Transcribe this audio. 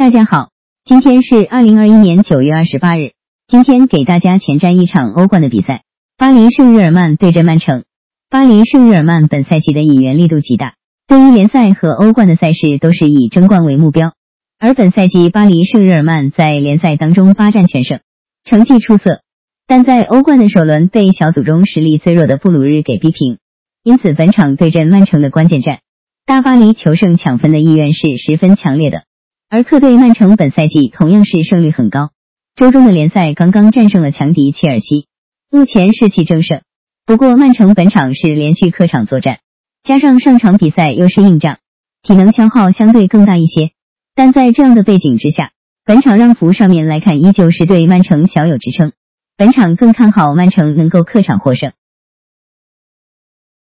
大家好，今天是二零二一年九月二十八日。今天给大家前瞻一场欧冠的比赛，巴黎圣日耳曼对阵曼城。巴黎圣日耳曼本赛季的引援力度极大，对于联赛和欧冠的赛事都是以争冠为目标。而本赛季巴黎圣日耳曼在联赛当中八战全胜，成绩出色，但在欧冠的首轮被小组中实力最弱的布鲁日给逼平，因此本场对阵曼城的关键战，大巴黎求胜抢分的意愿是十分强烈的。而客队曼城本赛季同样是胜率很高，周中的联赛刚刚战胜了强敌切尔西，目前士气正盛。不过曼城本场是连续客场作战，加上上场比赛又是硬仗，体能消耗相对更大一些。但在这样的背景之下，本场让幅上面来看依旧是对曼城小有支撑。本场更看好曼城能够客场获胜。